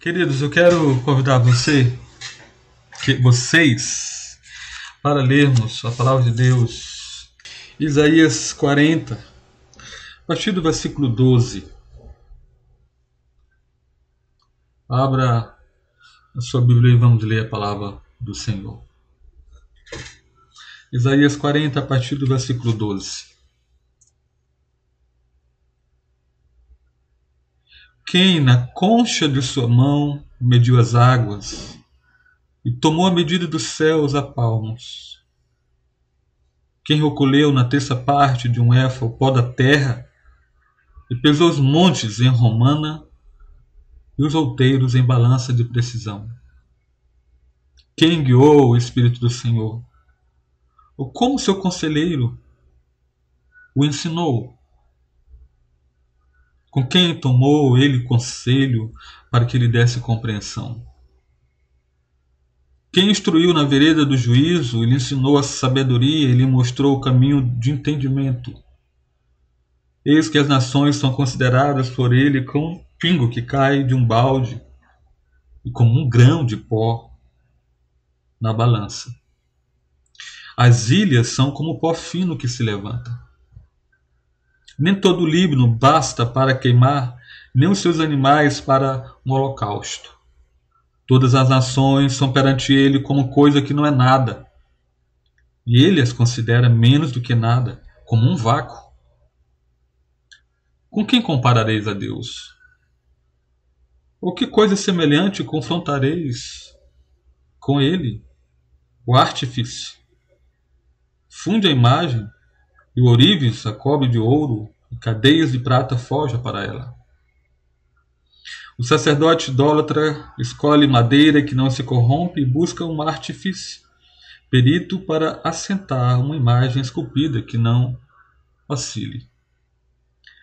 Queridos, eu quero convidar você, que, vocês, para lermos a palavra de Deus, Isaías 40, a partir do versículo 12. Abra a sua Bíblia e vamos ler a palavra do Senhor. Isaías 40, a partir do versículo 12. Quem na concha de sua mão mediu as águas e tomou a medida dos céus a palmos? Quem recolheu na terça parte de um éfa o pó da terra e pesou os montes em romana e os outeiros em balança de precisão? Quem guiou o Espírito do Senhor? Ou como seu conselheiro o ensinou? Com quem tomou ele conselho para que lhe desse compreensão? Quem instruiu na vereda do juízo, lhe ensinou a sabedoria e lhe mostrou o caminho de entendimento. Eis que as nações são consideradas por ele como um pingo que cai de um balde e como um grão de pó na balança. As ilhas são como pó fino que se levanta. Nem todo o Líbano basta para queimar, nem os seus animais para um holocausto. Todas as nações são perante ele como coisa que não é nada. E ele as considera menos do que nada, como um vácuo. Com quem comparareis a Deus? Ou que coisa semelhante confrontareis com ele, o artífice? Funde a imagem e o ourives a cobre de ouro, e cadeias de prata forja para ela. O sacerdote idólatra escolhe madeira que não se corrompe e busca um artífice, perito para assentar uma imagem esculpida que não oscile.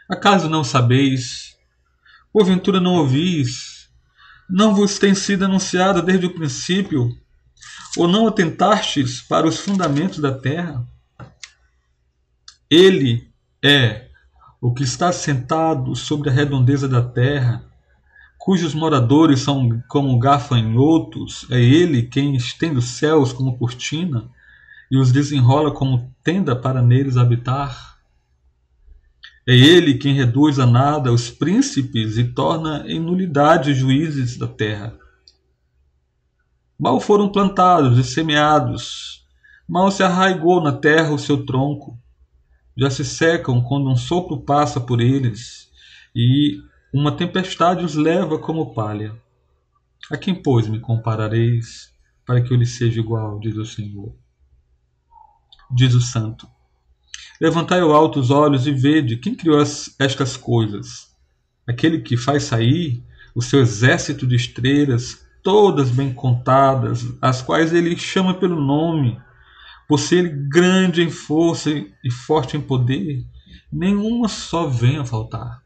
Acaso não sabeis? Porventura não ouvis? Não vos tem sido anunciada desde o princípio? Ou não atentastes para os fundamentos da terra? Ele é o que está sentado sobre a redondeza da terra, cujos moradores são como gafanhotos, é ele quem estende os céus como cortina e os desenrola como tenda para neles habitar. É ele quem reduz a nada os príncipes e torna em nulidade os juízes da terra. Mal foram plantados e semeados, mal se arraigou na terra o seu tronco já se secam quando um sopro passa por eles e uma tempestade os leva como palha. A quem, pois, me comparareis para que eu lhe seja igual, diz o Senhor? Diz o Santo. Levantai ao alto os olhos e vede quem criou as, estas coisas. Aquele que faz sair o seu exército de estrelas, todas bem contadas, as quais ele chama pelo nome, por ser grande em força e forte em poder, nenhuma só venha faltar.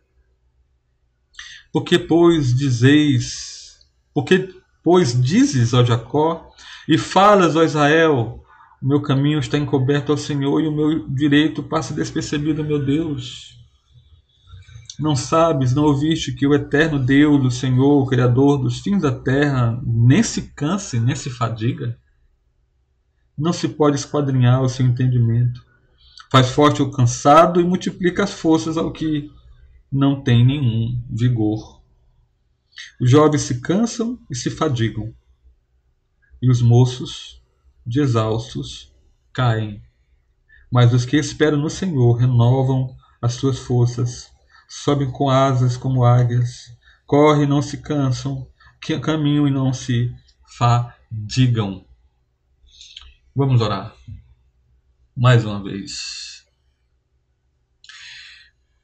Porque, pois, dizeis, porque, pois, dizes ao Jacó e falas ao Israel, o meu caminho está encoberto ao Senhor e o meu direito passa despercebido, meu Deus. Não sabes, não ouviste que o eterno Deus, o Senhor, o Criador dos fins da terra, nem se canse, nem se fadiga? Não se pode esquadrinhar o seu entendimento. Faz forte o cansado e multiplica as forças ao que não tem nenhum vigor. Os jovens se cansam e se fadigam, e os moços, de exaustos, caem. Mas os que esperam no Senhor renovam as suas forças, sobem com asas como águias, correm e não se cansam, caminham e não se fadigam. Vamos orar. Mais uma vez.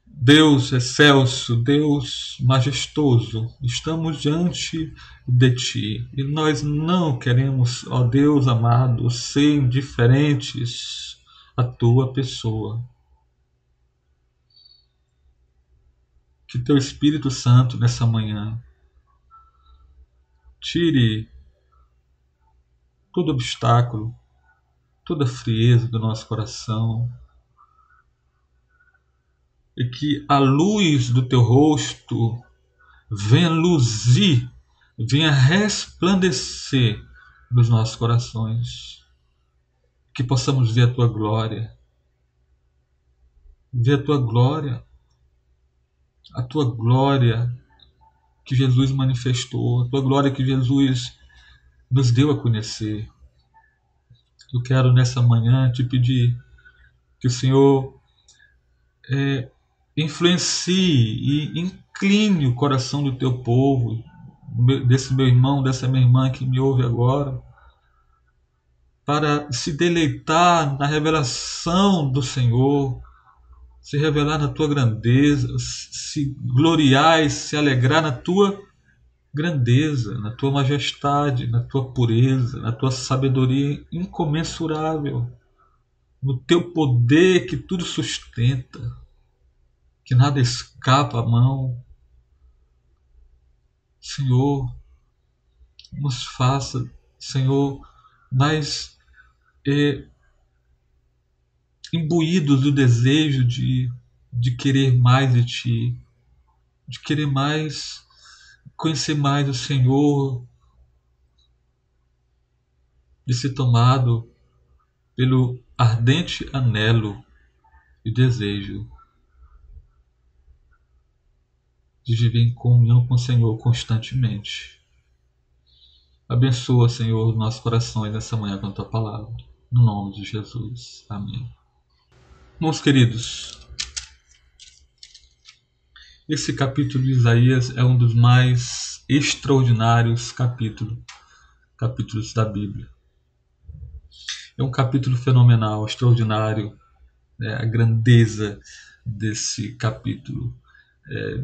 Deus excelso, Deus majestoso, estamos diante de Ti e nós não queremos, ó Deus amado, ser indiferentes à Tua pessoa. Que Teu Espírito Santo nessa manhã tire todo obstáculo toda a frieza do nosso coração. E que a luz do teu rosto venha luzir venha resplandecer nos nossos corações. Que possamos ver a tua glória. Ver a tua glória. A tua glória que Jesus manifestou, a tua glória que Jesus nos deu a conhecer. Eu quero nessa manhã te pedir que o Senhor é, influencie e incline o coração do teu povo, desse meu irmão, dessa minha irmã que me ouve agora, para se deleitar na revelação do Senhor, se revelar na tua grandeza, se gloriar e se alegrar na tua grandeza, na tua majestade, na tua pureza, na tua sabedoria incomensurável, no teu poder que tudo sustenta, que nada escapa à mão. Senhor, nos faça, Senhor, mais é, imbuídos do desejo de, de querer mais de Ti, de querer mais, conhecer mais o Senhor, de ser tomado pelo ardente anelo e desejo de viver em comunhão com o Senhor constantemente. Abençoa, Senhor, nossos corações nessa manhã com a tua palavra. No nome de Jesus. Amém. Meus queridos, esse capítulo de Isaías é um dos mais extraordinários capítulos, capítulos da Bíblia. É um capítulo fenomenal, extraordinário, né? a grandeza desse capítulo. É,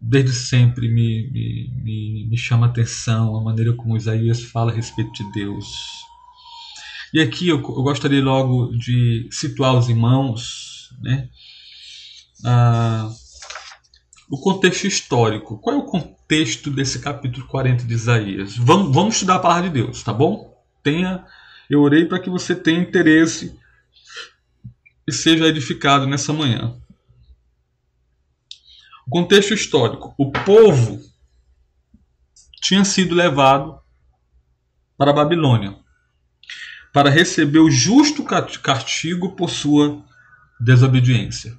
desde sempre me, me, me, me chama a atenção a maneira como Isaías fala a respeito de Deus. E aqui eu, eu gostaria logo de situar os irmãos né, ah, o contexto histórico. Qual é o contexto desse capítulo 40 de Isaías? Vamos, vamos estudar a palavra de Deus, tá bom? Tenha, eu orei para que você tenha interesse e seja edificado nessa manhã. Contexto histórico: o povo tinha sido levado para a Babilônia para receber o justo castigo por sua desobediência,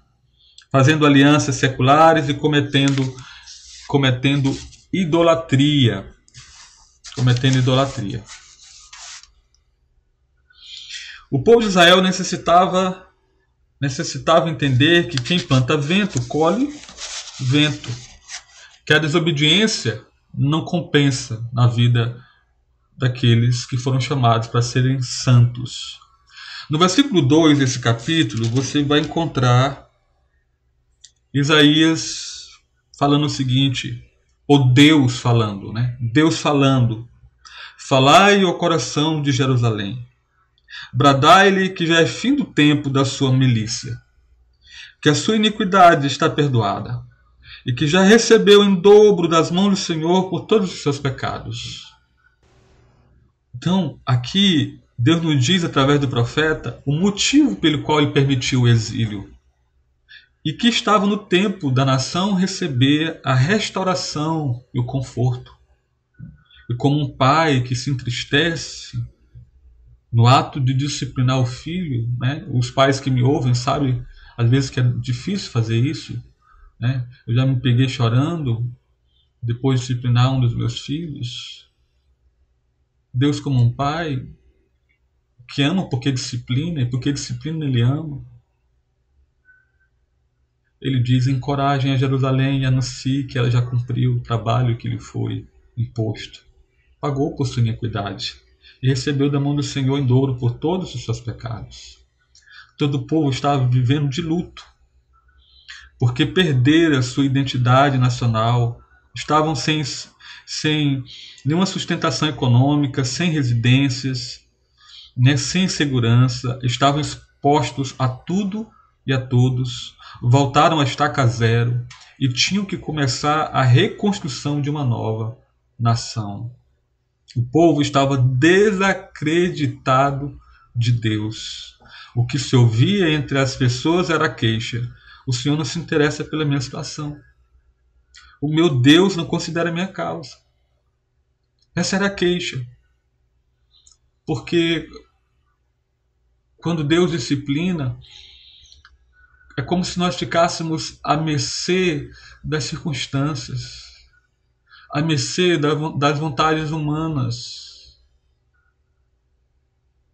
fazendo alianças seculares e cometendo cometendo idolatria, cometendo idolatria. O povo de Israel necessitava necessitava entender que quem planta vento colhe vento, que a desobediência não compensa na vida daqueles que foram chamados para serem santos. No versículo 2 desse capítulo, você vai encontrar Isaías falando o seguinte, ou Deus falando, né? Deus falando: Falai ao coração de Jerusalém, bradai-lhe que já é fim do tempo da sua milícia, que a sua iniquidade está perdoada, e que já recebeu em dobro das mãos do Senhor por todos os seus pecados. Então, aqui, Deus nos diz através do profeta o motivo pelo qual ele permitiu o exílio. E que estava no tempo da nação receber a restauração e o conforto. E como um pai que se entristece no ato de disciplinar o filho, né? os pais que me ouvem sabem às vezes que é difícil fazer isso, né? Eu já me peguei chorando depois de disciplinar um dos meus filhos. Deus, como um pai, que ama porque disciplina, e porque disciplina ele ama. Ele diz: encorajem a Jerusalém e anuncie que ela já cumpriu o trabalho que lhe foi imposto. Pagou por sua iniquidade e recebeu da mão do Senhor em dobro por todos os seus pecados. Todo o povo estava vivendo de luto porque perderam a sua identidade nacional, estavam sem, sem nenhuma sustentação econômica, sem residências, né, sem segurança, estavam expostos a tudo e a todos, voltaram a estaca zero e tinham que começar a reconstrução de uma nova nação. O povo estava desacreditado de Deus. O que se ouvia entre as pessoas era queixa o Senhor não se interessa pela minha situação. O meu Deus não considera a minha causa. Essa era a queixa. Porque quando Deus disciplina, é como se nós ficássemos à mercê das circunstâncias, à mercê das vontades humanas.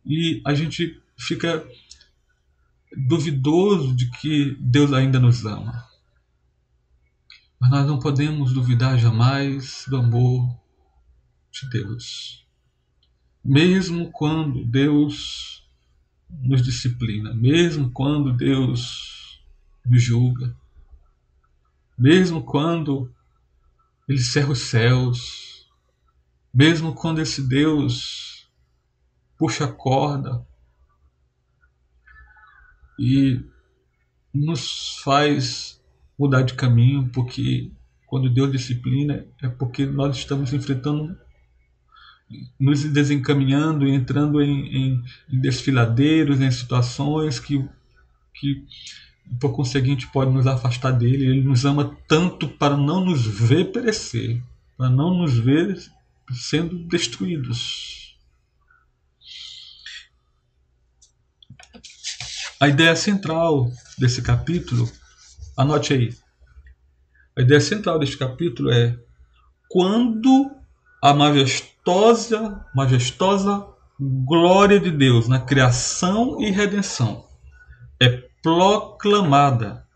E a gente fica duvidoso de que Deus ainda nos ama. Mas nós não podemos duvidar jamais do amor de Deus. Mesmo quando Deus nos disciplina, mesmo quando Deus nos julga, mesmo quando Ele cerra os céus, mesmo quando esse Deus puxa a corda e nos faz mudar de caminho, porque quando Deus disciplina é porque nós estamos enfrentando nos desencaminhando entrando em, em, em, desfiladeiros, em situações que, que, por conseguinte, pode nos afastar dele. Ele nos ama tanto para não nos ver perecer, para não nos ver sendo destruídos. A ideia central desse capítulo, anote aí. A ideia central deste capítulo é quando a majestosa, majestosa glória de Deus na criação e redenção é proclamada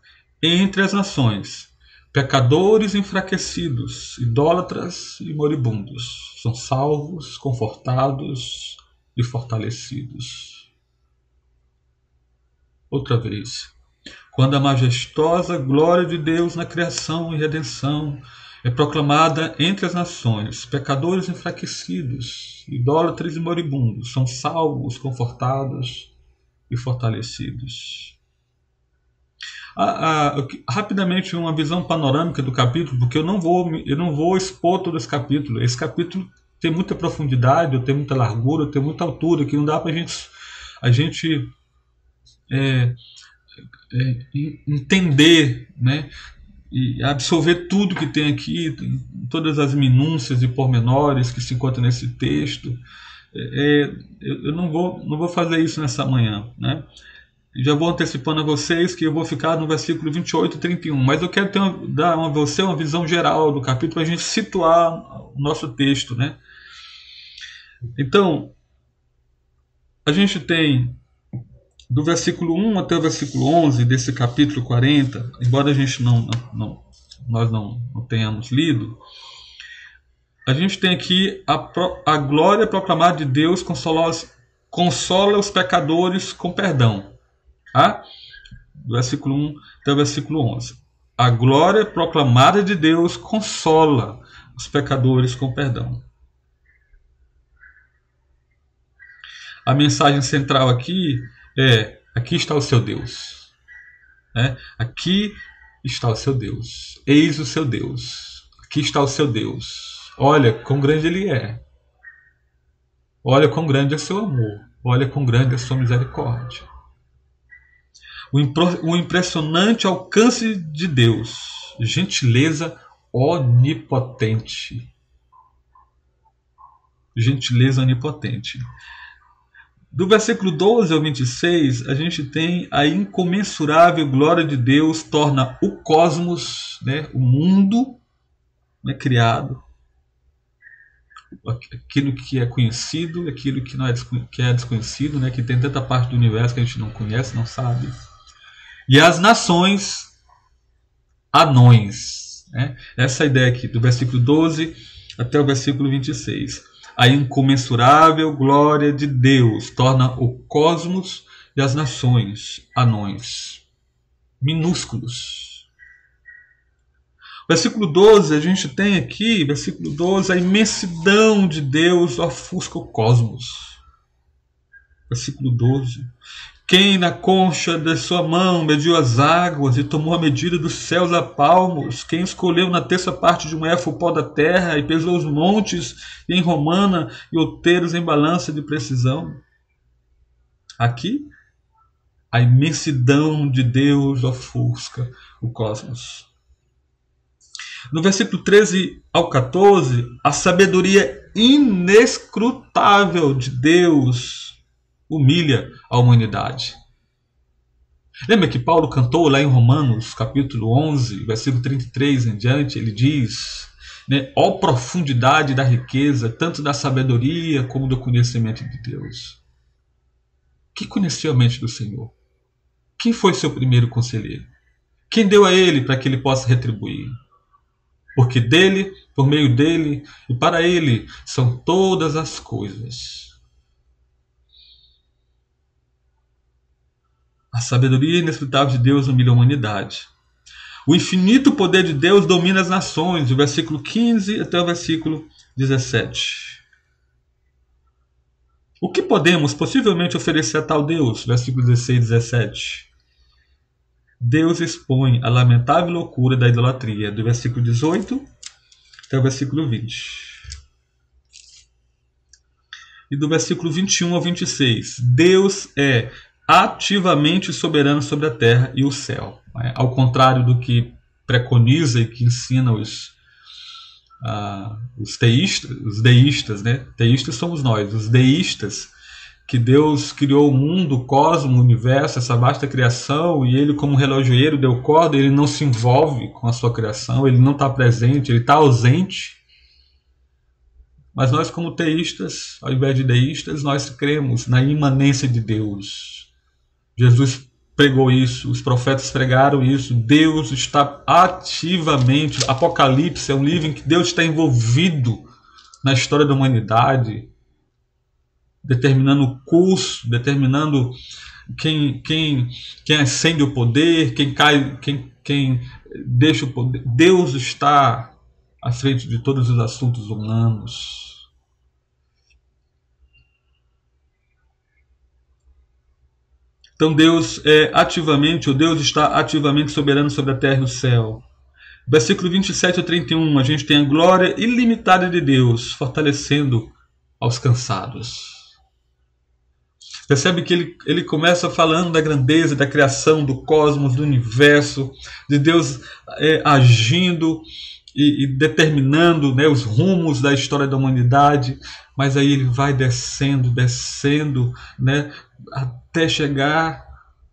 entre as nações. Pecadores enfraquecidos, idólatras e moribundos são salvos, confortados e fortalecidos. Outra vez, quando a majestosa glória de Deus na criação e redenção é proclamada entre as nações. Pecadores enfraquecidos, idólatras e moribundos são salvos, confortados e fortalecidos. Ah, ah, rapidamente uma visão panorâmica do capítulo, porque eu não vou eu não vou expor todo esse capítulo. Esse capítulo tem muita profundidade, tem muita largura, tem muita altura, que não dá para gente, a gente é, é, entender, né? e absorver tudo que tem aqui, todas as minúcias e pormenores que se encontram nesse texto. É, é eu não vou, não vou fazer isso nessa manhã. Né? Já vou antecipando a vocês que eu vou ficar no versículo 28 e 31, mas eu quero uma, dar a você uma visão geral do capítulo para a gente situar o nosso texto. Né? Então, a gente tem do versículo 1 até o versículo 11 desse capítulo 40, embora a gente não, não, nós não, não, tenhamos lido, a gente tem aqui a, a glória proclamada de Deus consola consola os pecadores com perdão. Do versículo 1 até o versículo 11. A glória proclamada de Deus consola os pecadores com perdão. A mensagem central aqui é: aqui está o seu Deus. É, aqui está o seu Deus. Eis o seu Deus. Aqui está o seu Deus. Olha quão grande ele é. Olha quão grande é seu amor. Olha quão grande é sua misericórdia. O impressionante alcance de Deus. Gentileza onipotente. Gentileza onipotente. Do versículo 12 ao 26, a gente tem a incomensurável glória de Deus torna o cosmos, né, o mundo né, criado, aquilo que é conhecido, aquilo que, não é, que é desconhecido, né, que tem tanta parte do universo que a gente não conhece, não sabe. E as nações anões. Né? Essa é ideia aqui, do versículo 12 até o versículo 26 a incomensurável glória de Deus torna o cosmos e as nações anões, minúsculos. Versículo 12, a gente tem aqui, versículo 12, a imensidão de Deus ofusca o cosmos. Versículo 12. Quem na concha de sua mão mediu as águas e tomou a medida dos céus a palmos? Quem escolheu na terça parte de um éfo o pó da terra e pesou os montes em romana e outeiros em balança de precisão? Aqui, a imensidão de Deus ofusca o cosmos. No versículo 13 ao 14, a sabedoria inescrutável de Deus humilha a humanidade. Lembra que Paulo cantou lá em Romanos, capítulo 11, versículo 33 em diante, ele diz: né, ó profundidade da riqueza, tanto da sabedoria como do conhecimento de Deus. Que conheceu a mente do Senhor? Quem foi seu primeiro conselheiro? Quem deu a ele para que ele possa retribuir? Porque dele, por meio dele e para ele são todas as coisas. A sabedoria inescrutável de Deus humilha a humanidade. O infinito poder de Deus domina as nações, do versículo 15 até o versículo 17. O que podemos possivelmente oferecer a tal Deus? Versículo 16 e 17. Deus expõe a lamentável loucura da idolatria, do versículo 18 até o versículo 20. E do versículo 21 ao 26. Deus é ativamente soberano sobre a terra e o céu. Né? Ao contrário do que preconiza e que ensina os, uh, os teístas, os deístas, né? Teístas somos nós, os deístas, que Deus criou o mundo, o cosmos, o universo, essa vasta criação, e ele, como relojoeiro, deu corda, ele não se envolve com a sua criação, ele não está presente, ele está ausente. Mas nós, como teístas, ao invés de deístas, nós cremos na imanência de Deus, Jesus pregou isso, os profetas pregaram isso. Deus está ativamente. Apocalipse é um livro em que Deus está envolvido na história da humanidade, determinando o curso, determinando quem, quem, quem acende o poder, quem cai, quem, quem deixa o poder. Deus está à frente de todos os assuntos humanos. Então Deus é ativamente, o Deus está ativamente soberano sobre a terra e o céu. Versículo 27 a 31, a gente tem a glória ilimitada de Deus fortalecendo aos cansados. Percebe que ele, ele começa falando da grandeza da criação, do cosmos, do universo, de Deus é, agindo e, e determinando né, os rumos da história da humanidade, mas aí ele vai descendo, descendo, né, até chegar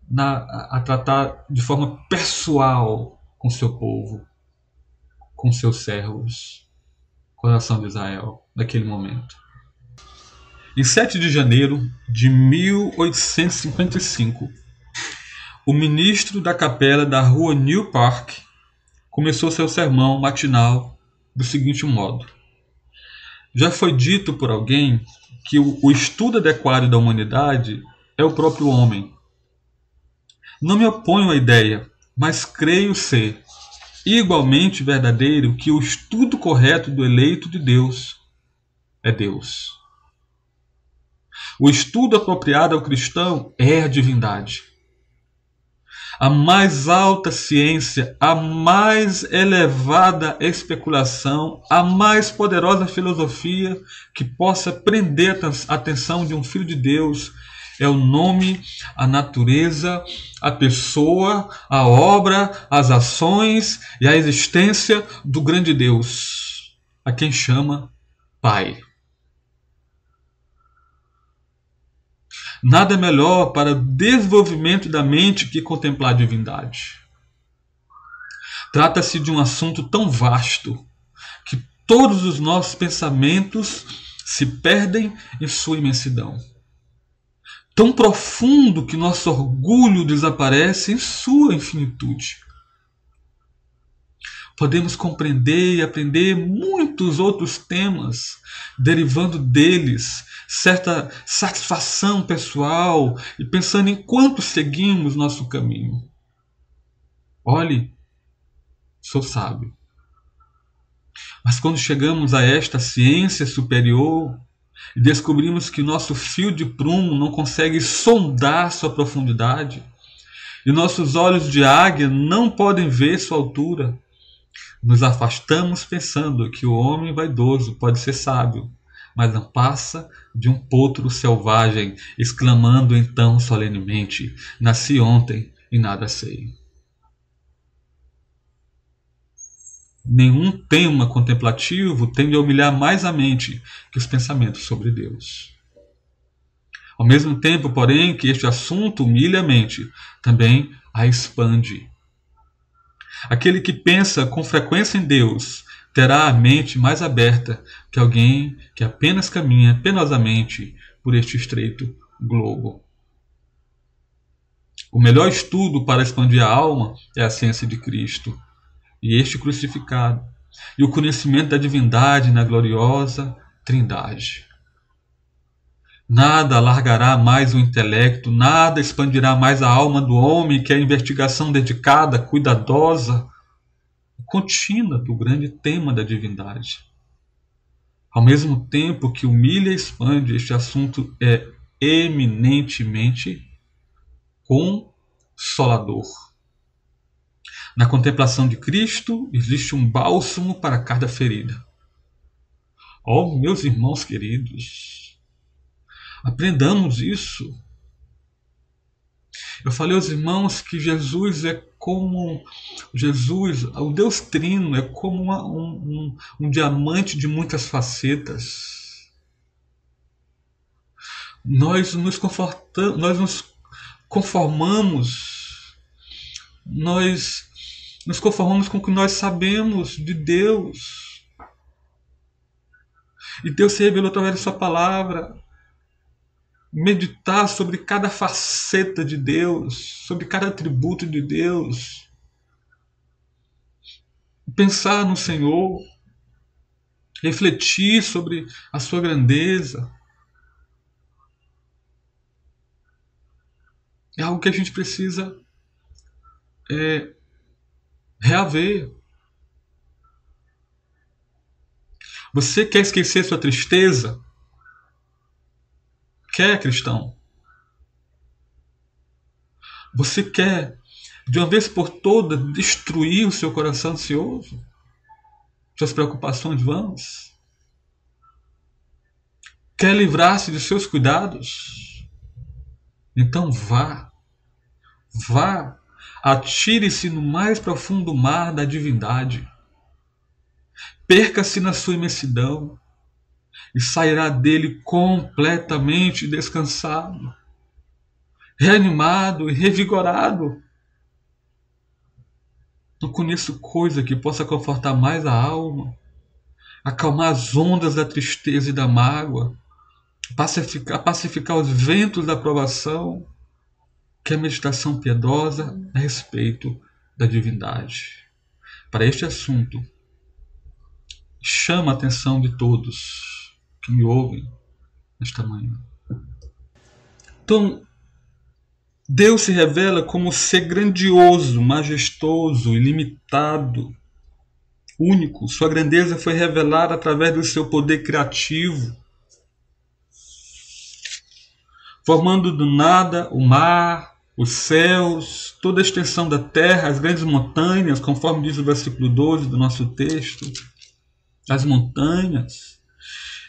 na, a tratar de forma pessoal com seu povo, com seus servos, nação de Israel, naquele momento. Em 7 de janeiro de 1855, o ministro da capela da rua New Park começou seu sermão matinal do seguinte modo: Já foi dito por alguém que o, o estudo adequado da humanidade é o próprio homem. Não me oponho à ideia, mas creio ser igualmente verdadeiro que o estudo correto do eleito de Deus é Deus. O estudo apropriado ao cristão é a divindade. A mais alta ciência, a mais elevada especulação, a mais poderosa filosofia que possa prender a atenção de um filho de Deus é o nome, a natureza, a pessoa, a obra, as ações e a existência do grande Deus, a quem chama Pai. Nada melhor para o desenvolvimento da mente que contemplar a divindade. Trata-se de um assunto tão vasto que todos os nossos pensamentos se perdem em sua imensidão tão profundo que nosso orgulho desaparece em sua infinitude. Podemos compreender e aprender muitos outros temas, derivando deles certa satisfação pessoal e pensando em quanto seguimos nosso caminho. Olhe, sou sábio. Mas quando chegamos a esta ciência superior, e descobrimos que nosso fio de prumo não consegue sondar sua profundidade, e nossos olhos de águia não podem ver sua altura. Nos afastamos pensando que o homem vaidoso pode ser sábio, mas não passa de um potro selvagem, exclamando então solenemente: Nasci ontem e nada sei. Nenhum tema contemplativo tende a humilhar mais a mente que os pensamentos sobre Deus. Ao mesmo tempo, porém, que este assunto humilha a mente, também a expande. Aquele que pensa com frequência em Deus terá a mente mais aberta que alguém que apenas caminha penosamente por este estreito globo. O melhor estudo para expandir a alma é a ciência de Cristo e este crucificado, e o conhecimento da divindade na gloriosa Trindade. Nada alargará mais o intelecto, nada expandirá mais a alma do homem que a investigação dedicada, cuidadosa contínua do grande tema da divindade. Ao mesmo tempo que humilha e expande, este assunto é eminentemente consolador. Na contemplação de Cristo existe um bálsamo para cada ferida. Oh, meus irmãos queridos, aprendamos isso. Eu falei aos irmãos que Jesus é como Jesus, o Deus Trino, é como uma, um, um, um diamante de muitas facetas. Nós nos confortamos, nós nos conformamos, nós nos conformamos com o que nós sabemos de Deus. E Deus se revelou através da Sua palavra. Meditar sobre cada faceta de Deus, sobre cada atributo de Deus. Pensar no Senhor. Refletir sobre a Sua grandeza. é algo que a gente precisa é, reaver. Você quer esquecer sua tristeza? Quer, cristão? Você quer, de uma vez por todas, destruir o seu coração ansioso? Suas preocupações vãs? Quer livrar-se de seus cuidados? Então vá, vá, atire-se no mais profundo mar da divindade. Perca-se na sua imensidão e sairá dele completamente descansado, reanimado e revigorado. Não conheço coisa que possa confortar mais a alma, acalmar as ondas da tristeza e da mágoa, pacificar, pacificar os ventos da provação, que é a meditação piedosa a respeito da divindade. Para este assunto, chama a atenção de todos que me ouvem nesta manhã. Então, Deus se revela como ser grandioso, majestoso, ilimitado, único. Sua grandeza foi revelada através do seu poder criativo formando do nada o mar, os céus, toda a extensão da terra, as grandes montanhas, conforme diz o versículo 12 do nosso texto, as montanhas.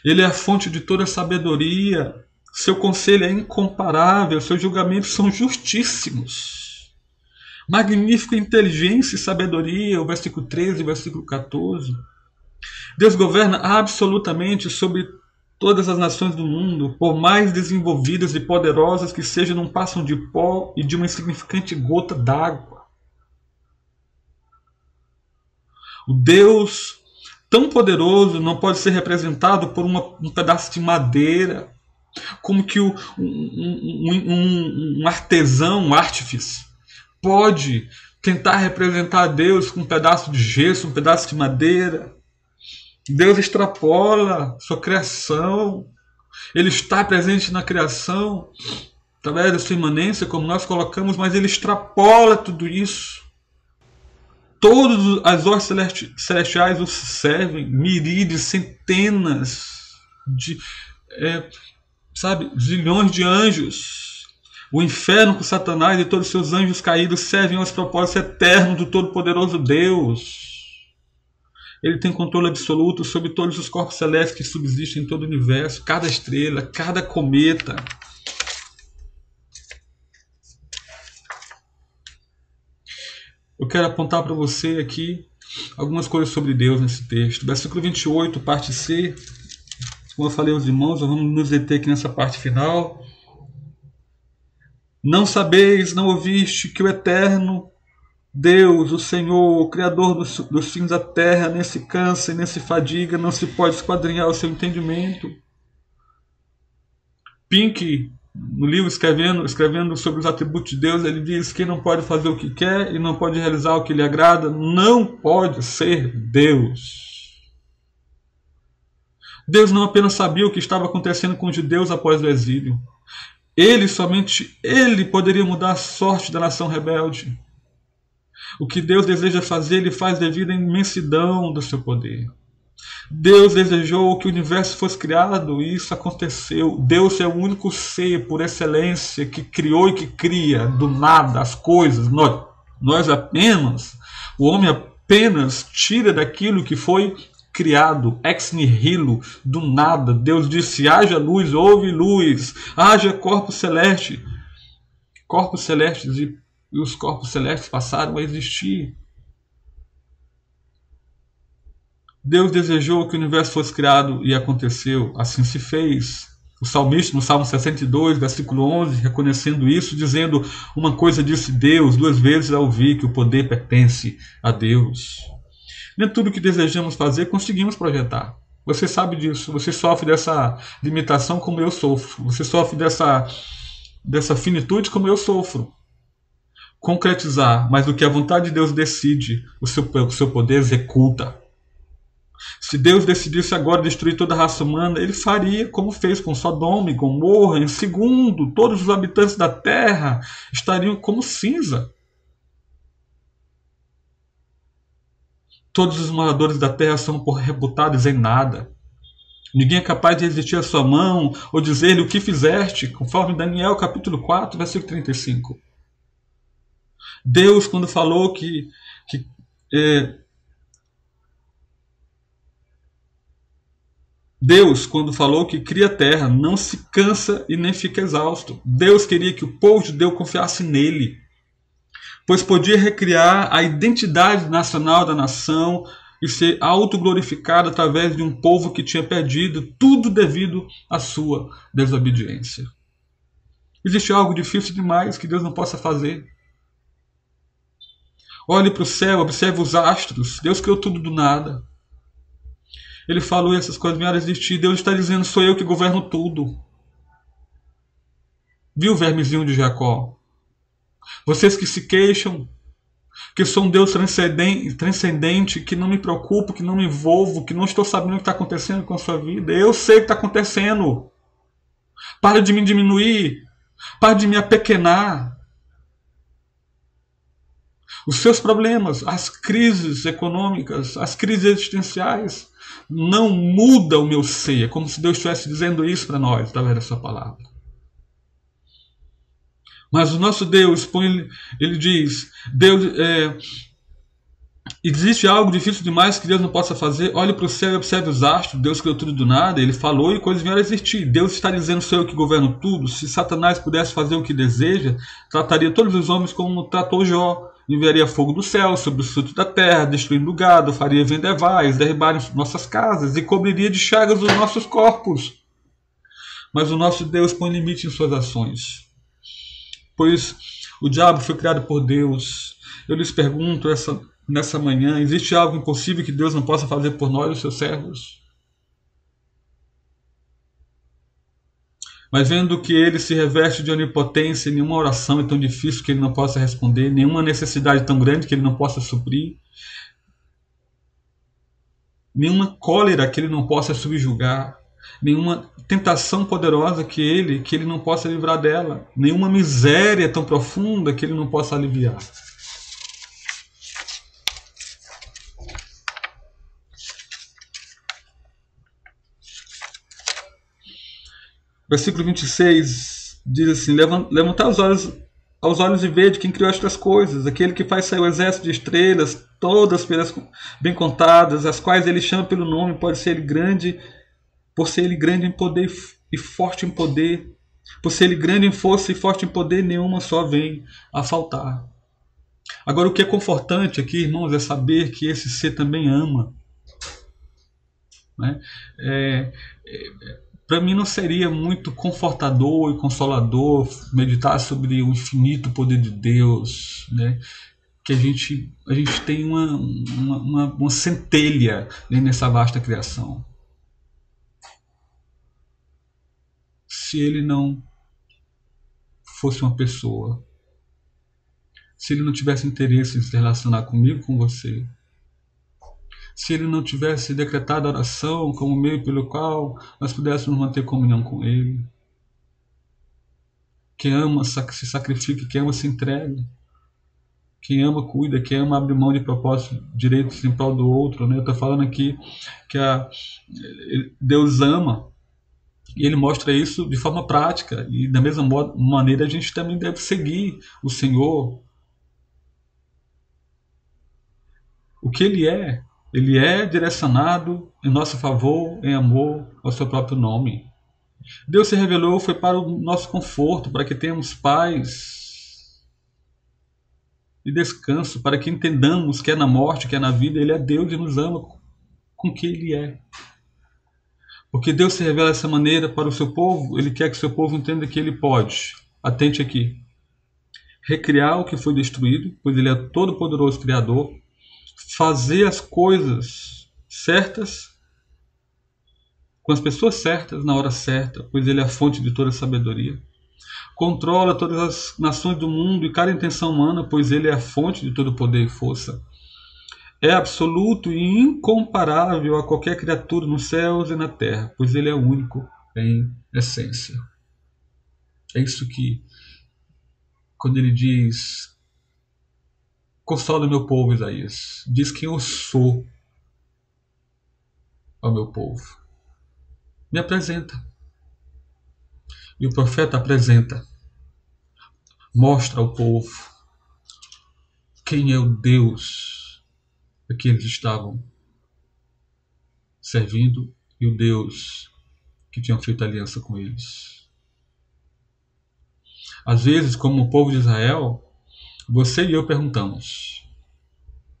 Ele é a fonte de toda sabedoria, seu conselho é incomparável, seus julgamentos são justíssimos. Magnífica inteligência e sabedoria, o versículo 13 e o versículo 14. Deus governa absolutamente sobre Todas as nações do mundo, por mais desenvolvidas e poderosas que sejam, não passam de pó e de uma insignificante gota d'água. O Deus tão poderoso não pode ser representado por uma, um pedaço de madeira, como que o, um, um, um artesão, um artífice, pode tentar representar Deus com um pedaço de gesso, um pedaço de madeira. Deus extrapola sua criação. Ele está presente na criação através da sua imanência, como nós colocamos, mas ele extrapola tudo isso. Todas as horas celestiais o servem, miríades, centenas de, é, sabe, zilhões de anjos. O inferno com Satanás e todos os seus anjos caídos servem aos propósitos eternos do Todo-Poderoso Deus. Ele tem controle absoluto sobre todos os corpos celestes que subsistem em todo o universo, cada estrela, cada cometa. Eu quero apontar para você aqui algumas coisas sobre Deus nesse texto. Versículo 28, parte C. Como eu falei aos irmãos, vamos nos deter aqui nessa parte final. Não sabeis, não ouviste que o Eterno Deus, o Senhor, o Criador dos, dos fins da terra, nem se cansa e fadiga, não se pode esquadrinhar o seu entendimento. Pink, no livro escrevendo, escrevendo sobre os atributos de Deus, ele diz que não pode fazer o que quer e não pode realizar o que lhe agrada, não pode ser Deus. Deus não apenas sabia o que estava acontecendo com os judeus após o exílio. Ele, somente ele, poderia mudar a sorte da nação rebelde. O que Deus deseja fazer, ele faz devido à imensidão do seu poder. Deus desejou que o universo fosse criado e isso aconteceu. Deus é o único ser por excelência que criou e que cria do nada as coisas. Nós, nós apenas, o homem apenas tira daquilo que foi criado, ex nihilo, do nada. Deus disse: haja luz, houve luz, haja corpo celeste. Corpos celestes e, e os corpos celestes passaram a existir. Deus desejou que o universo fosse criado e aconteceu, assim se fez. O salmista, no Salmo 62, versículo 11, reconhecendo isso, dizendo: Uma coisa disse Deus, duas vezes ao ouvir que o poder pertence a Deus. Nem tudo que desejamos fazer conseguimos projetar. Você sabe disso. Você sofre dessa limitação como eu sofro. Você sofre dessa, dessa finitude como eu sofro. Concretizar, mas o que a vontade de Deus decide, o seu, o seu poder executa. Se Deus decidisse agora destruir toda a raça humana, ele faria como fez com Sodoma e Gomorra. Em segundo, todos os habitantes da terra estariam como cinza. Todos os moradores da terra são reputados em nada. Ninguém é capaz de resistir à sua mão ou dizer-lhe o que fizeste, conforme Daniel capítulo 4, versículo 35. Deus, quando falou que, que é, Deus, quando falou que cria a terra, não se cansa e nem fica exausto. Deus queria que o povo judeu confiasse nele, pois podia recriar a identidade nacional da nação e ser autoglorificado através de um povo que tinha perdido tudo devido à sua desobediência. Existe algo difícil demais que Deus não possa fazer? Olhe para o céu, observe os astros. Deus criou tudo do nada. Ele falou essas coisas vieram a existir. Deus está dizendo: sou eu que governo tudo. Viu o vermezinho de Jacó? Vocês que se queixam, que sou um Deus transcendente, transcendente, que não me preocupo, que não me envolvo, que não estou sabendo o que está acontecendo com a sua vida. Eu sei o que está acontecendo. Para de me diminuir. Para de me apequenar. Os seus problemas, as crises econômicas, as crises existenciais, não muda o meu ser. É como se Deus estivesse dizendo isso para nós, através da sua palavra. Mas o nosso Deus, ele diz, Deus, é, existe algo difícil demais que Deus não possa fazer? Olhe para o céu e observe os astros. Deus criou tudo do nada, ele falou e coisas vieram a existir. Deus está dizendo, sou eu que governo tudo. Se Satanás pudesse fazer o que deseja, trataria todos os homens como tratou Jó enviaria fogo do céu sobre os frutos da terra, destruindo o gado, faria vendevais, derribaria nossas casas e cobriria de chagas os nossos corpos. Mas o nosso Deus põe limite em suas ações. Pois o diabo foi criado por Deus. Eu lhes pergunto essa, nessa manhã: existe algo impossível que Deus não possa fazer por nós, os seus servos? Mas vendo que ele se reveste de onipotência, nenhuma oração é tão difícil que ele não possa responder, nenhuma necessidade tão grande que ele não possa suprir, nenhuma cólera que ele não possa subjugar, nenhuma tentação poderosa que ele que ele não possa livrar dela, nenhuma miséria tão profunda que ele não possa aliviar. Versículo 26 diz assim: Levantar os olhos aos olhos e ver de quem criou estas coisas, aquele que faz sair o exército de estrelas, todas pelas bem contadas, as quais ele chama pelo nome, pode ser ele grande, por ser ele grande em poder e forte em poder, por ser ele grande em força e forte em poder, nenhuma só vem a faltar. Agora, o que é confortante aqui, irmãos, é saber que esse ser também ama. Né? É, é, Para mim, não seria muito confortador e consolador meditar sobre o infinito poder de Deus, né? que a gente, a gente tem uma, uma, uma, centelha nessa vasta criação. Se ele não fosse uma pessoa, se ele não tivesse interesse em se relacionar comigo, com você, se ele não tivesse decretado a oração como meio pelo qual nós pudéssemos manter comunhão com ele. Quem ama se sacrifica, quem ama se entrega. Quem ama cuida, quem ama abre mão de propósito, direitos em prol do outro. Né? Eu estou falando aqui que a, Deus ama e ele mostra isso de forma prática. E da mesma maneira a gente também deve seguir o Senhor. O que ele é, ele é direcionado em nosso favor, em amor ao seu próprio nome. Deus se revelou foi para o nosso conforto, para que tenhamos paz e descanso, para que entendamos que é na morte, que é na vida, Ele é Deus e nos ama com que Ele é. Porque Deus se revela dessa maneira para o seu povo, Ele quer que o seu povo entenda que Ele pode. Atente aqui. Recriar o que foi destruído, pois Ele é todo-poderoso Criador fazer as coisas certas com as pessoas certas na hora certa, pois ele é a fonte de toda sabedoria. Controla todas as nações do mundo e cada intenção humana, pois ele é a fonte de todo poder e força. É absoluto e incomparável a qualquer criatura nos céus e na terra, pois ele é único em essência. É isso que, quando ele diz Consola o meu povo, Isaías. Diz quem eu sou ao meu povo. Me apresenta. E o profeta apresenta. Mostra ao povo quem é o Deus a que eles estavam servindo e o Deus que tinham feito aliança com eles. Às vezes, como o povo de Israel, você e eu perguntamos: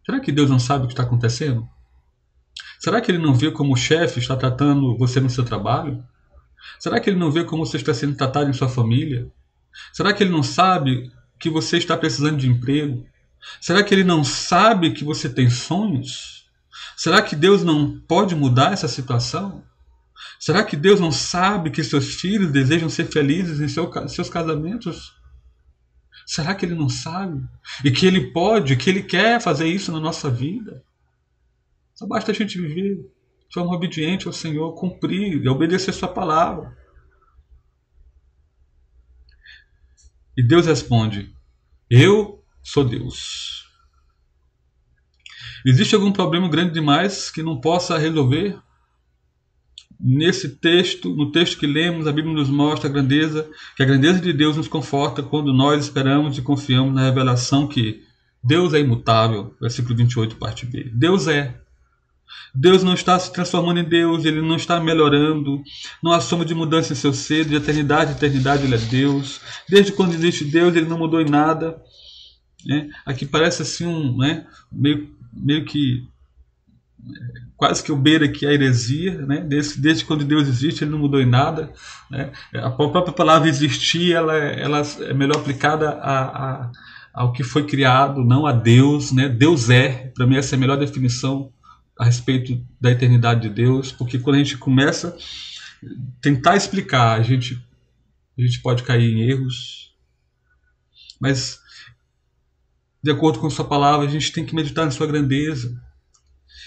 será que Deus não sabe o que está acontecendo? Será que ele não vê como o chefe está tratando você no seu trabalho? Será que ele não vê como você está sendo tratado em sua família? Será que ele não sabe que você está precisando de emprego? Será que ele não sabe que você tem sonhos? Será que Deus não pode mudar essa situação? Será que Deus não sabe que seus filhos desejam ser felizes em seus casamentos? Será que ele não sabe? E que ele pode, que ele quer fazer isso na nossa vida? Só basta a gente viver de forma obediente ao Senhor, cumprir e obedecer Sua palavra. E Deus responde: Eu sou Deus. Existe algum problema grande demais que não possa resolver? Nesse texto, no texto que lemos, a Bíblia nos mostra a grandeza, que a grandeza de Deus nos conforta quando nós esperamos e confiamos na revelação que Deus é imutável, versículo 28, parte B. Deus é. Deus não está se transformando em Deus, ele não está melhorando, não há soma de mudança em seu ser, de eternidade em eternidade ele é Deus. Desde quando existe Deus, ele não mudou em nada. Né? Aqui parece assim um, né, meio, meio que quase que o beira aqui a heresia, né? desde, desde quando Deus existe ele não mudou em nada. Né? A própria palavra existir ela, ela é melhor aplicada a, a, ao que foi criado, não a Deus. Né? Deus é, para mim essa é a melhor definição a respeito da eternidade de Deus, porque quando a gente começa a tentar explicar, a gente, a gente pode cair em erros, mas de acordo com sua palavra, a gente tem que meditar na sua grandeza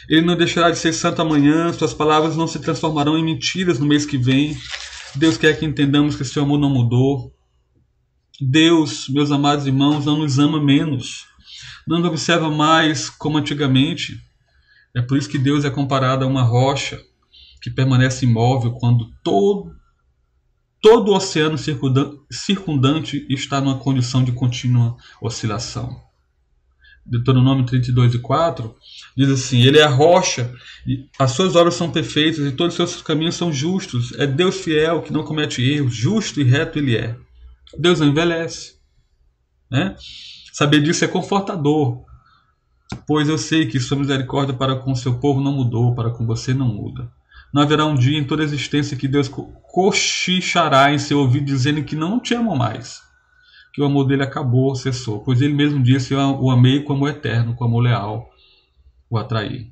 ele não deixará de ser santo amanhã, suas palavras não se transformarão em mentiras no mês que vem. Deus quer que entendamos que seu amor não mudou. Deus, meus amados irmãos, não nos ama menos. Não nos observa mais como antigamente. É por isso que Deus é comparado a uma rocha que permanece imóvel quando todo, todo o oceano circundante está numa condição de contínua oscilação. Deuteronômio 32 e 4, diz assim: Ele é a rocha, as suas obras são perfeitas e todos os seus caminhos são justos. É Deus fiel que não comete erros, justo e reto Ele é. Deus não envelhece. Né? Saber disso é confortador, pois eu sei que sua misericórdia para com seu povo não mudou, para com você não muda. Não haverá um dia em toda a existência que Deus cochichará em seu ouvido dizendo que não te amo mais, que o amor dele acabou, cessou, pois ele mesmo disse: Eu o amei com amor eterno, com amor leal, o atraí.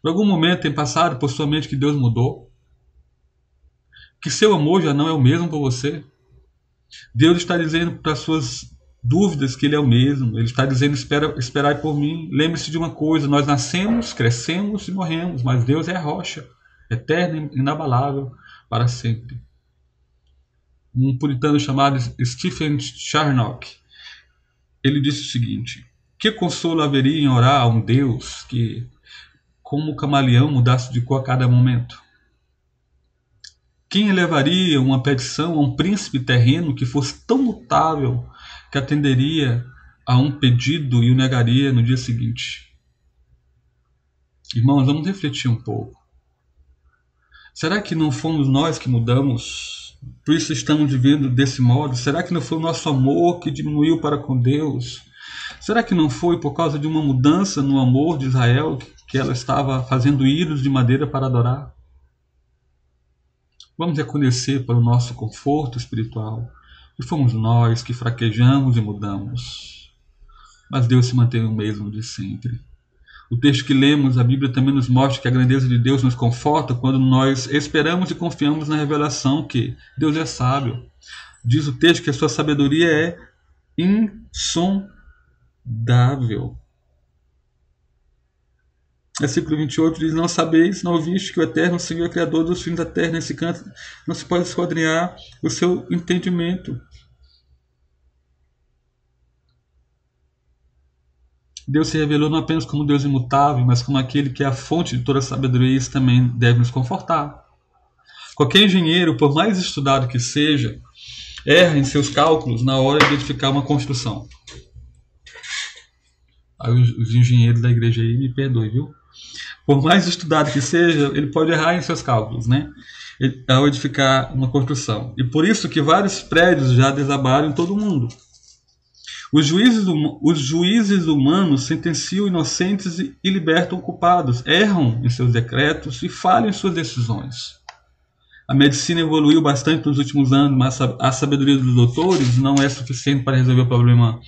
Por algum momento tem passado por sua mente que Deus mudou? Que seu amor já não é o mesmo por você? Deus está dizendo para suas dúvidas que Ele é o mesmo. Ele está dizendo: Espera, esperai por mim. Lembre-se de uma coisa: nós nascemos, crescemos e morremos, mas Deus é a rocha, eterna e inabalável para sempre. Um puritano chamado Stephen Charnock ele disse o seguinte: Que consolo haveria em orar a um Deus que como o camaleão mudasse de cor a cada momento? Quem elevaria uma petição a um príncipe terreno que fosse tão mutável que atenderia a um pedido e o negaria no dia seguinte? Irmãos, vamos refletir um pouco. Será que não fomos nós que mudamos? Por isso estamos vivendo desse modo? Será que não foi o nosso amor que diminuiu para com Deus? Será que não foi por causa de uma mudança no amor de Israel que ela estava fazendo ídolos de madeira para adorar. Vamos reconhecer para o nosso conforto espiritual que fomos nós que fraquejamos e mudamos. Mas Deus se mantém o mesmo de sempre. O texto que lemos, a Bíblia também nos mostra que a grandeza de Deus nos conforta quando nós esperamos e confiamos na revelação que Deus é sábio. Diz o texto que a sua sabedoria é insondável. Versículo 28 diz: Não sabeis, não ouviste que o Eterno Senhor é Criador dos fins da terra. Nesse canto não se pode esquadrinhar o seu entendimento. Deus se revelou não apenas como Deus imutável, mas como aquele que é a fonte de toda a sabedoria, e isso também deve nos confortar. Qualquer engenheiro, por mais estudado que seja, erra em seus cálculos na hora de edificar uma construção. Aí os engenheiros da igreja aí me perdoem, viu? por mais estudado que seja, ele pode errar em seus cálculos, né? Ao edificar uma construção. E por isso que vários prédios já desabaram em todo o mundo. Os juízes, os juízes humanos sentenciam inocentes e libertam culpados, erram em seus decretos e falham em suas decisões. A medicina evoluiu bastante nos últimos anos, mas a sabedoria dos doutores não é suficiente para resolver o problema,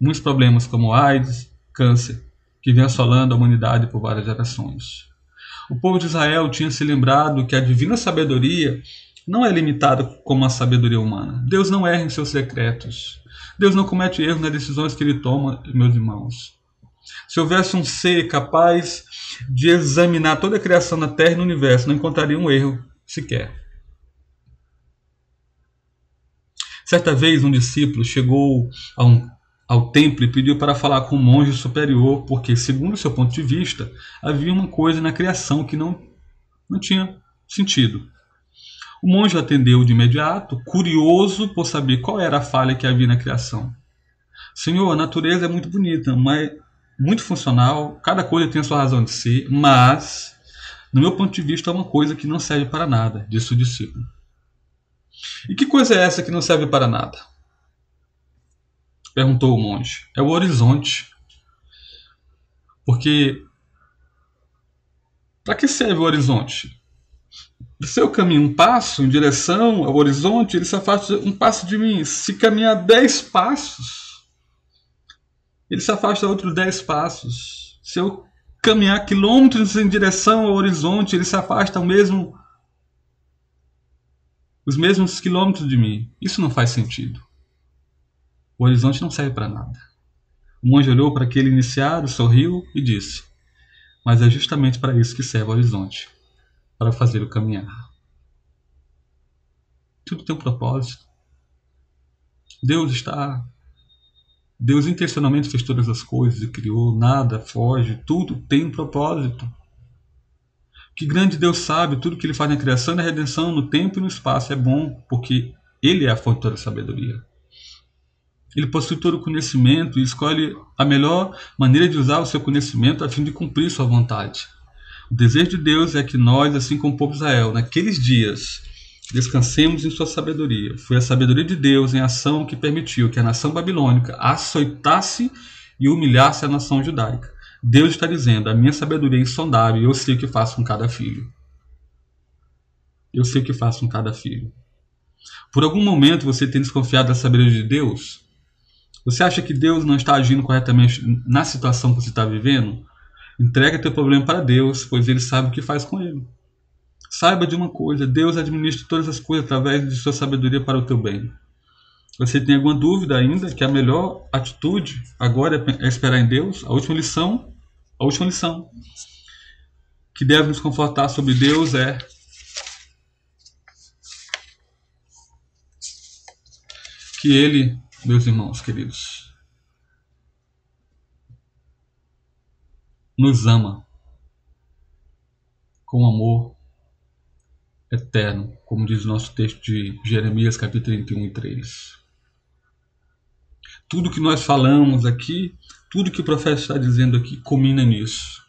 muitos problemas como AIDS, câncer que vem assolando a humanidade por várias gerações. O povo de Israel tinha se lembrado que a divina sabedoria não é limitada como a sabedoria humana. Deus não erra em seus secretos. Deus não comete erros nas decisões que ele toma, meus irmãos. Se houvesse um ser capaz de examinar toda a criação na Terra e no universo, não encontraria um erro sequer. Certa vez, um discípulo chegou um ao templo e pediu para falar com o monge superior, porque, segundo seu ponto de vista, havia uma coisa na criação que não, não tinha sentido. O monge atendeu de imediato, curioso por saber qual era a falha que havia na criação. Senhor, a natureza é muito bonita, mas muito funcional, cada coisa tem a sua razão de ser, mas, no meu ponto de vista, é uma coisa que não serve para nada, disse o discípulo. E que coisa é essa que não serve para nada? Perguntou o monge. É o horizonte. Porque para que serve o horizonte? Se eu caminho um passo em direção ao horizonte, ele se afasta um passo de mim. Se caminhar dez passos, ele se afasta outros dez passos. Se eu caminhar quilômetros em direção ao horizonte, ele se afasta mesmo os mesmos quilômetros de mim. Isso não faz sentido. O horizonte não serve para nada. O monge olhou para aquele iniciado, sorriu e disse: Mas é justamente para isso que serve o horizonte para fazer o caminhar. Tudo tem um propósito. Deus está. Deus intencionalmente fez todas as coisas e criou, nada foge, tudo tem um propósito. Que grande Deus sabe, tudo que Ele faz na criação e na redenção, no tempo e no espaço é bom, porque Ele é a fonte toda sabedoria. Ele possui todo o conhecimento e escolhe a melhor maneira de usar o seu conhecimento a fim de cumprir sua vontade. O desejo de Deus é que nós, assim como o povo de Israel, naqueles dias, Descansemos em sua sabedoria. Foi a sabedoria de Deus em ação que permitiu que a nação babilônica açoitasse e humilhasse a nação judaica. Deus está dizendo: a minha sabedoria é insondável e eu sei o que faço com cada filho. Eu sei o que faço com cada filho. Por algum momento você tem desconfiado da sabedoria de Deus? Você acha que Deus não está agindo corretamente na situação que você está vivendo? Entrega teu problema para Deus, pois Ele sabe o que faz com ele. Saiba de uma coisa: Deus administra todas as coisas através de sua sabedoria para o teu bem. Você tem alguma dúvida ainda que a melhor atitude agora é esperar em Deus? A última lição, a última lição que deve nos confortar sobre Deus é que Ele, meus irmãos queridos, nos ama com amor eterno, como diz o nosso texto de Jeremias, capítulo 31 e 3. Tudo que nós falamos aqui, tudo que o profeta está dizendo aqui, culmina nisso.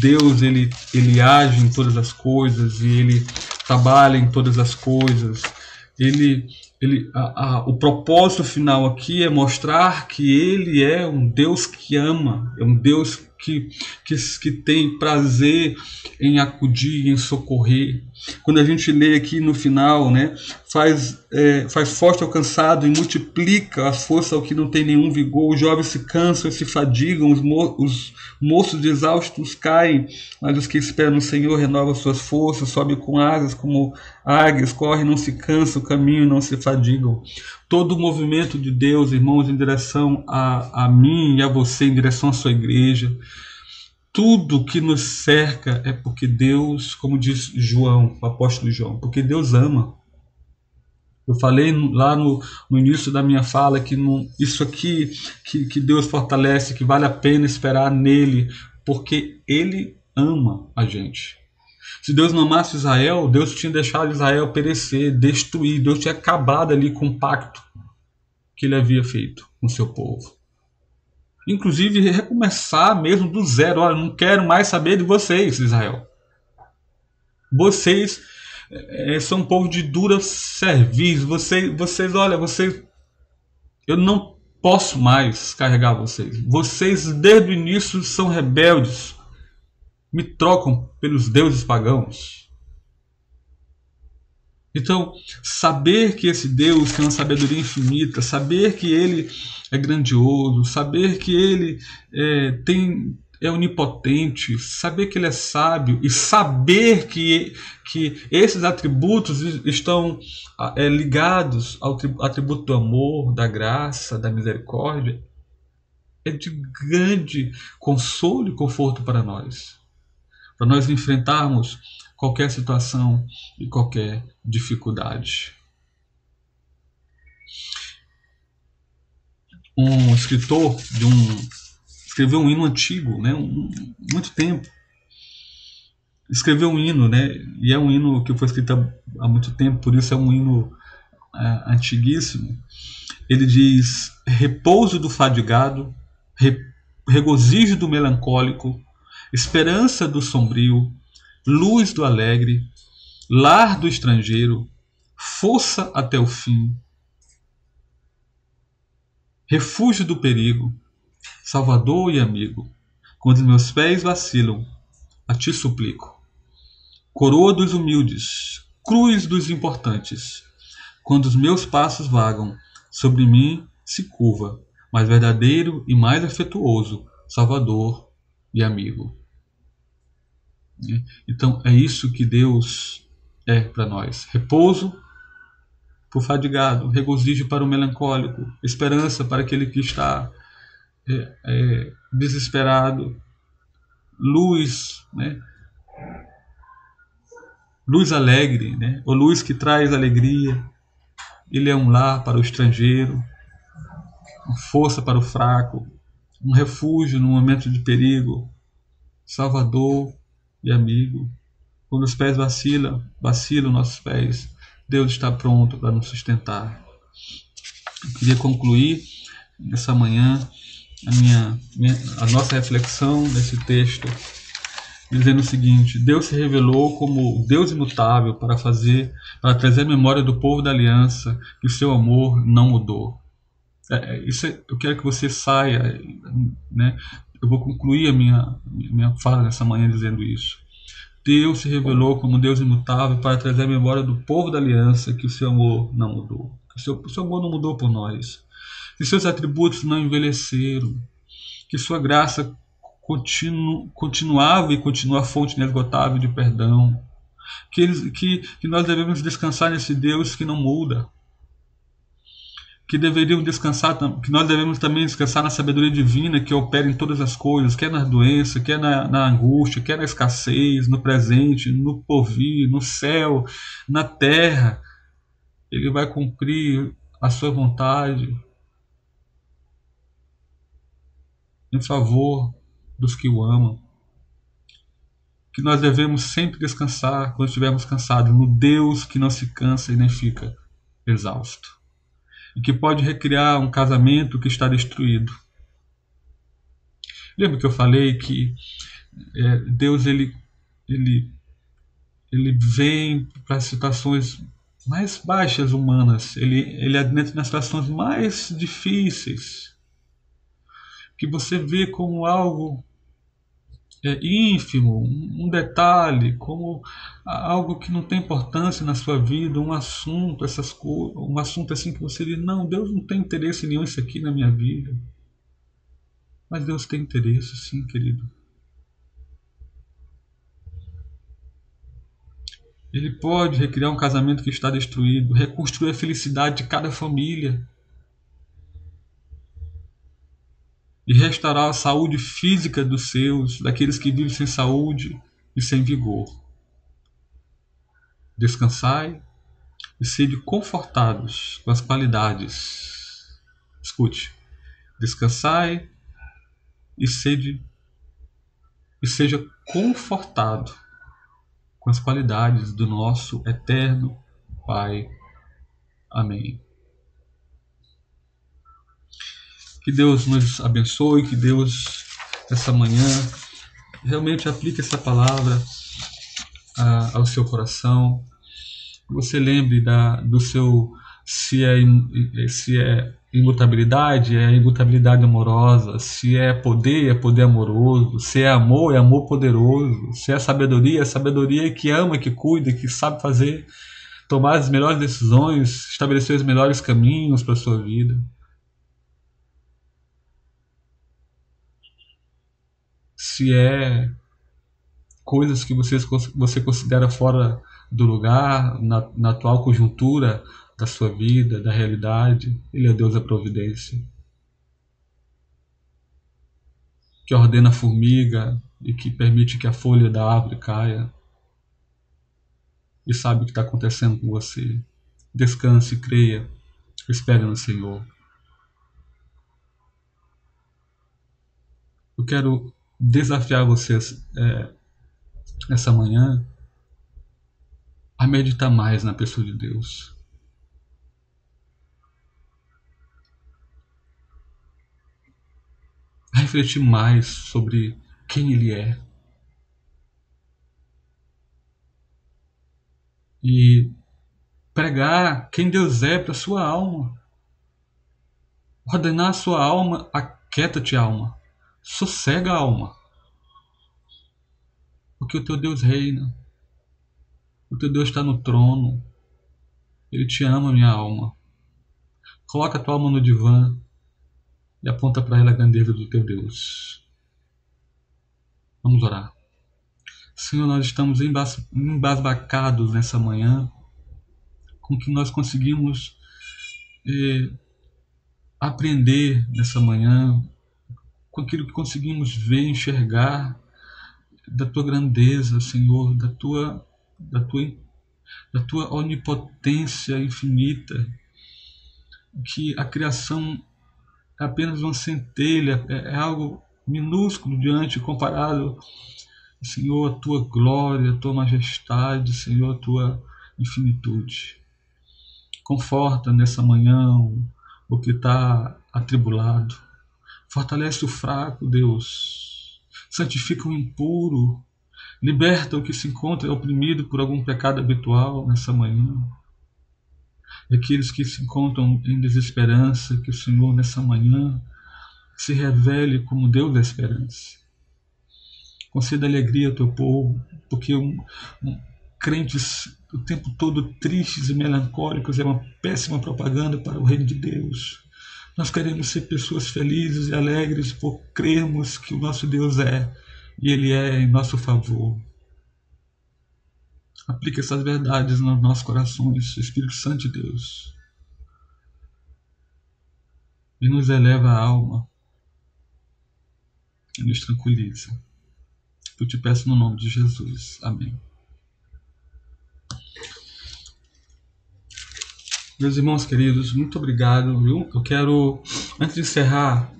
Deus ele, ele age em todas as coisas e ele trabalha em todas as coisas. Ele, ele, a, a, o propósito final aqui é mostrar que ele é um Deus que ama, é um Deus que, que, que tem prazer em acudir, em socorrer. Quando a gente lê aqui no final, né, faz, é, faz forte ao cansado e multiplica a força ao que não tem nenhum vigor. Os jovens se cansam e se fadigam, os, mo os moços exaustos caem, mas os que esperam no Senhor renovam suas forças, sobem com asas como águias, correm, não se cansam, caminham, não se fadigam. Todo o movimento de Deus, irmãos, em direção a, a mim e a você, em direção à sua igreja, tudo que nos cerca é porque Deus, como diz João, o apóstolo João, porque Deus ama. Eu falei lá no, no início da minha fala que isso aqui que, que Deus fortalece, que vale a pena esperar nele, porque Ele ama a gente. Se Deus não amasse Israel, Deus tinha deixado Israel perecer, destruir, Deus tinha acabado ali com o pacto que ele havia feito com o seu povo inclusive recomeçar mesmo do zero. Olha, não quero mais saber de vocês, Israel. Vocês é, são um povo de dura serviço. Vocês, vocês, olha, vocês, eu não posso mais carregar vocês. Vocês desde o início são rebeldes. Me trocam pelos deuses pagãos. Então, saber que esse Deus tem uma sabedoria infinita, saber que ele é grandioso, saber que ele é, tem é onipotente, saber que ele é sábio e saber que, que esses atributos estão é, ligados ao atributo do amor, da graça, da misericórdia, é de grande consolo e conforto para nós. Para nós enfrentarmos qualquer situação e qualquer dificuldade. Um escritor de um escreveu um hino antigo, né, um, muito tempo. Escreveu um hino, né, e é um hino que foi escrito há, muito tempo, por isso é um hino é, antiguíssimo. Ele diz: repouso do fadigado, re, regozijo do melancólico, esperança do sombrio, luz do alegre, lar do estrangeiro, força até o fim, refúgio do perigo, salvador e amigo. Quando meus pés vacilam, a ti suplico. Coroa dos humildes, cruz dos importantes. Quando os meus passos vagam, sobre mim se curva, mais verdadeiro e mais afetuoso, salvador e amigo. Então é isso que Deus é para nós: repouso fadigado, regozijo para o melancólico, esperança para aquele que está é, é, desesperado, luz, né? luz alegre, né? ou luz que traz alegria. Ele é um lar para o estrangeiro, uma força para o fraco, um refúgio no momento de perigo, salvador e amigo. Quando os pés vacilam, vacilam nossos pés, Deus está pronto para nos sustentar. Eu queria concluir nessa manhã a, minha, a nossa reflexão nesse texto dizendo o seguinte: Deus se revelou como Deus imutável para fazer, para trazer a memória do povo da aliança que o seu amor não mudou. É, é isso é, eu quero que você saia, né? Eu vou concluir a minha minha fala nessa manhã dizendo isso. Deus se revelou como Deus imutável para trazer a memória do povo da aliança que o seu amor não mudou. Que o seu, o seu amor não mudou por nós. Que seus atributos não envelheceram. Que sua graça continu, continuava e continua a fonte inesgotável de perdão. Que, eles, que, que nós devemos descansar nesse Deus que não muda. Que deveriam descansar, que nós devemos também descansar na sabedoria divina que opera em todas as coisas, quer na doença, quer na, na angústia, quer na escassez, no presente, no porvir, no céu, na terra. Ele vai cumprir a sua vontade em favor dos que o amam. Que nós devemos sempre descansar quando estivermos cansados no Deus que não se cansa e nem fica exausto. E que pode recriar um casamento que está destruído. Lembra que eu falei que é, Deus ele, ele, ele vem para situações mais baixas humanas, ele, ele adentra nas situações mais difíceis, que você vê como algo é, ínfimo, um detalhe, como algo que não tem importância na sua vida, um assunto, essas coisas, um assunto assim que você diz, não, Deus não tem interesse nenhum isso aqui na minha vida. Mas Deus tem interesse, sim, querido. Ele pode recriar um casamento que está destruído, reconstruir a felicidade de cada família. E restaurar a saúde física dos seus, daqueles que vivem sem saúde e sem vigor. Descansai e sede confortados com as qualidades. Escute. Descansai e sede e seja confortado com as qualidades do nosso eterno Pai. Amém. Que Deus nos abençoe, que Deus, essa manhã, realmente aplique essa palavra a, ao seu coração. Você lembre da, do seu. Se é, se é imutabilidade, é imutabilidade amorosa. Se é poder, é poder amoroso. Se é amor, é amor poderoso. Se é sabedoria, é sabedoria que ama, que cuida, que sabe fazer, tomar as melhores decisões, estabelecer os melhores caminhos para a sua vida. Se é coisas que você, você considera fora do lugar, na, na atual conjuntura da sua vida, da realidade. Ele é Deus da providência. Que ordena a formiga e que permite que a folha da árvore caia. E sabe o que está acontecendo com você. Descanse, creia, espere no Senhor. Eu quero desafiar vocês é, essa manhã a meditar mais na pessoa de Deus. A refletir mais sobre quem Ele é. E pregar quem Deus é para sua alma. Ordenar a sua alma, aquieta-te, alma. Sossega a alma. Porque o teu Deus reina. O teu Deus está no trono. Ele te ama, minha alma. Coloca a tua alma no divã e aponta para ela a grandeza do teu Deus. Vamos orar. Senhor, nós estamos embasbacados nessa manhã com que nós conseguimos eh, aprender nessa manhã com aquilo que conseguimos ver, enxergar da tua grandeza, Senhor, da tua, da tua, da tua onipotência infinita, que a criação é apenas uma centelha, é, é algo minúsculo diante, comparado, Senhor, a tua glória, a tua majestade, Senhor, a tua infinitude. Conforta nessa manhã o que está atribulado. Fortalece o fraco, Deus. Santifica o impuro. Liberta o que se encontra oprimido por algum pecado habitual nessa manhã. E aqueles que se encontram em desesperança, que o Senhor nessa manhã se revele como Deus da esperança. Conceda alegria ao teu povo, porque um, um, crentes o tempo todo tristes e melancólicos é uma péssima propaganda para o reino de Deus. Nós queremos ser pessoas felizes e alegres por crermos que o nosso Deus é e Ele é em nosso favor. Aplique essas verdades nos nossos corações, Espírito Santo de Deus. E nos eleva a alma e nos tranquiliza. Eu te peço no nome de Jesus. Amém. Meus irmãos queridos, muito obrigado. Viu? Eu quero, antes de encerrar,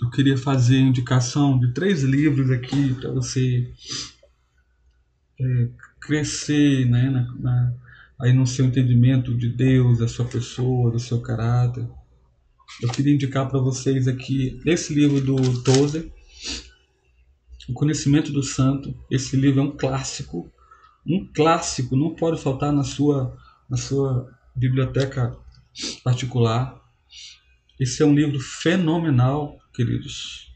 eu queria fazer indicação de três livros aqui para você é, crescer né, na, na, aí no seu entendimento de Deus, da sua pessoa, do seu caráter. Eu queria indicar para vocês aqui esse livro do Tozer, O Conhecimento do Santo. Esse livro é um clássico, um clássico, não pode faltar na sua, na sua biblioteca particular. Esse é um livro fenomenal, queridos.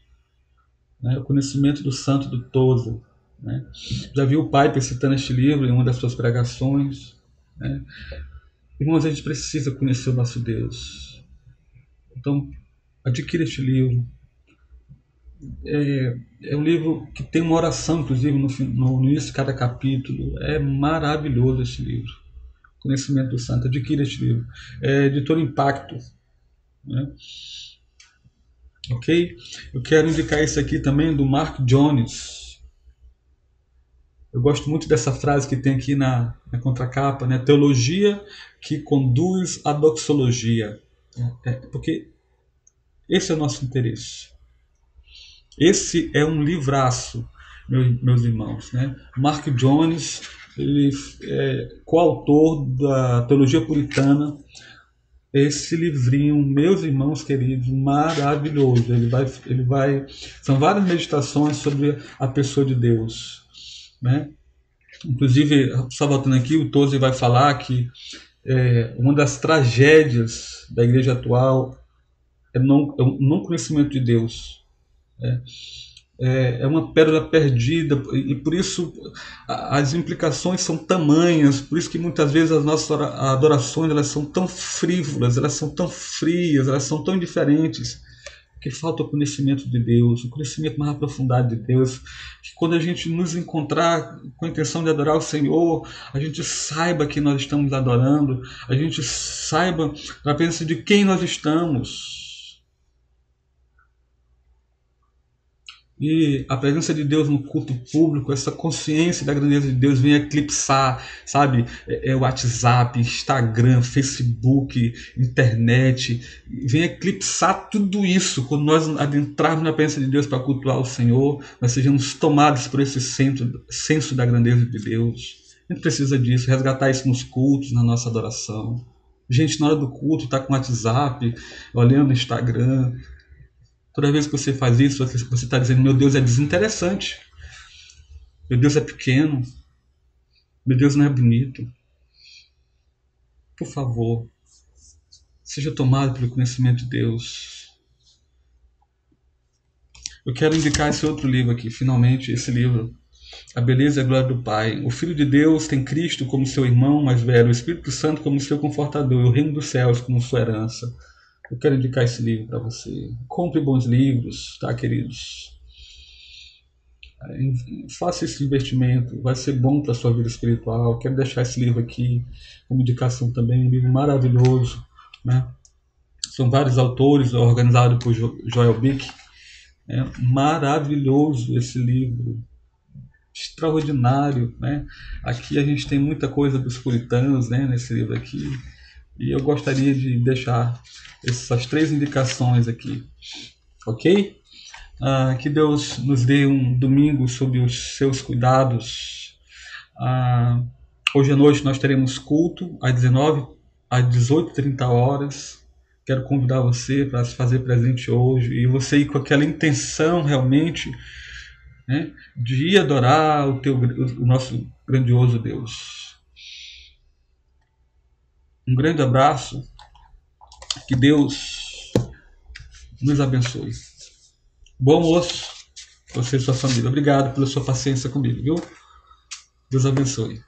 Né? O Conhecimento do Santo do Toza. Né? Já viu o Piper citando este livro em uma das suas pregações. Né? Irmãos, a gente precisa conhecer o nosso Deus. Então, adquira este livro. É, é, um livro que tem uma oração, inclusive, no, no início de cada capítulo. É maravilhoso este livro. Conhecimento do Santo. Adquira este livro. É editor Impacto. Né? Ok? Eu quero indicar isso aqui também do Mark Jones. Eu gosto muito dessa frase que tem aqui na, na contracapa, né? Teologia que conduz à doxologia. É, é, porque esse é o nosso interesse. Esse é um livraço, meus, meus irmãos. Né? Mark Jones ele é coautor da Teologia Puritana. Esse livrinho, meus irmãos queridos, maravilhoso. Ele vai, ele vai, são várias meditações sobre a pessoa de Deus, né? Inclusive, só voltando aqui, o Toze vai falar que é, uma das tragédias da igreja atual é, não, é o não conhecimento de Deus. Né? É, é uma pérola perdida e por isso as implicações são tamanhas, por isso que muitas vezes as nossas adorações elas são tão frívolas, elas são tão frias, elas são tão indiferentes, que falta o conhecimento de Deus, o conhecimento mais aprofundado de Deus, que quando a gente nos encontrar com a intenção de adorar o Senhor, a gente saiba que nós estamos adorando, a gente saiba na presença de quem nós estamos, E a presença de Deus no culto público, essa consciência da grandeza de Deus vem eclipsar, sabe? É, é WhatsApp, Instagram, Facebook, internet, vem eclipsar tudo isso. Quando nós adentrarmos na presença de Deus para cultuar o Senhor, nós sejamos tomados por esse senso, senso da grandeza de Deus. A gente precisa disso, resgatar isso nos cultos, na nossa adoração. Gente, na hora do culto, tá com WhatsApp, olhando Instagram, Toda vez que você faz isso, você está dizendo: meu Deus é desinteressante. Meu Deus é pequeno. Meu Deus não é bonito. Por favor, seja tomado pelo conhecimento de Deus. Eu quero indicar esse outro livro aqui, finalmente, esse livro. A beleza e a glória do Pai. O Filho de Deus tem Cristo como seu irmão mais velho, o Espírito Santo como seu confortador, o reino dos céus como sua herança. Eu quero indicar esse livro para você. Compre bons livros, tá, queridos? Faça esse investimento, vai ser bom para sua vida espiritual. Quero deixar esse livro aqui como indicação também, um livro maravilhoso, né? São vários autores, organizado por Joel Bick. É maravilhoso esse livro, extraordinário, né? Aqui a gente tem muita coisa dos puritanos, né? Nesse livro aqui, e eu gostaria de deixar essas três indicações aqui, ok? Ah, que Deus nos dê um domingo sob os seus cuidados. Ah, hoje à noite nós teremos culto às 19 às 18h30 horas. Quero convidar você para se fazer presente hoje e você ir com aquela intenção realmente né, de adorar o, teu, o nosso grandioso Deus. Um grande abraço, que Deus nos abençoe. Bom almoço, você e sua família. Obrigado pela sua paciência comigo, viu? Deus abençoe.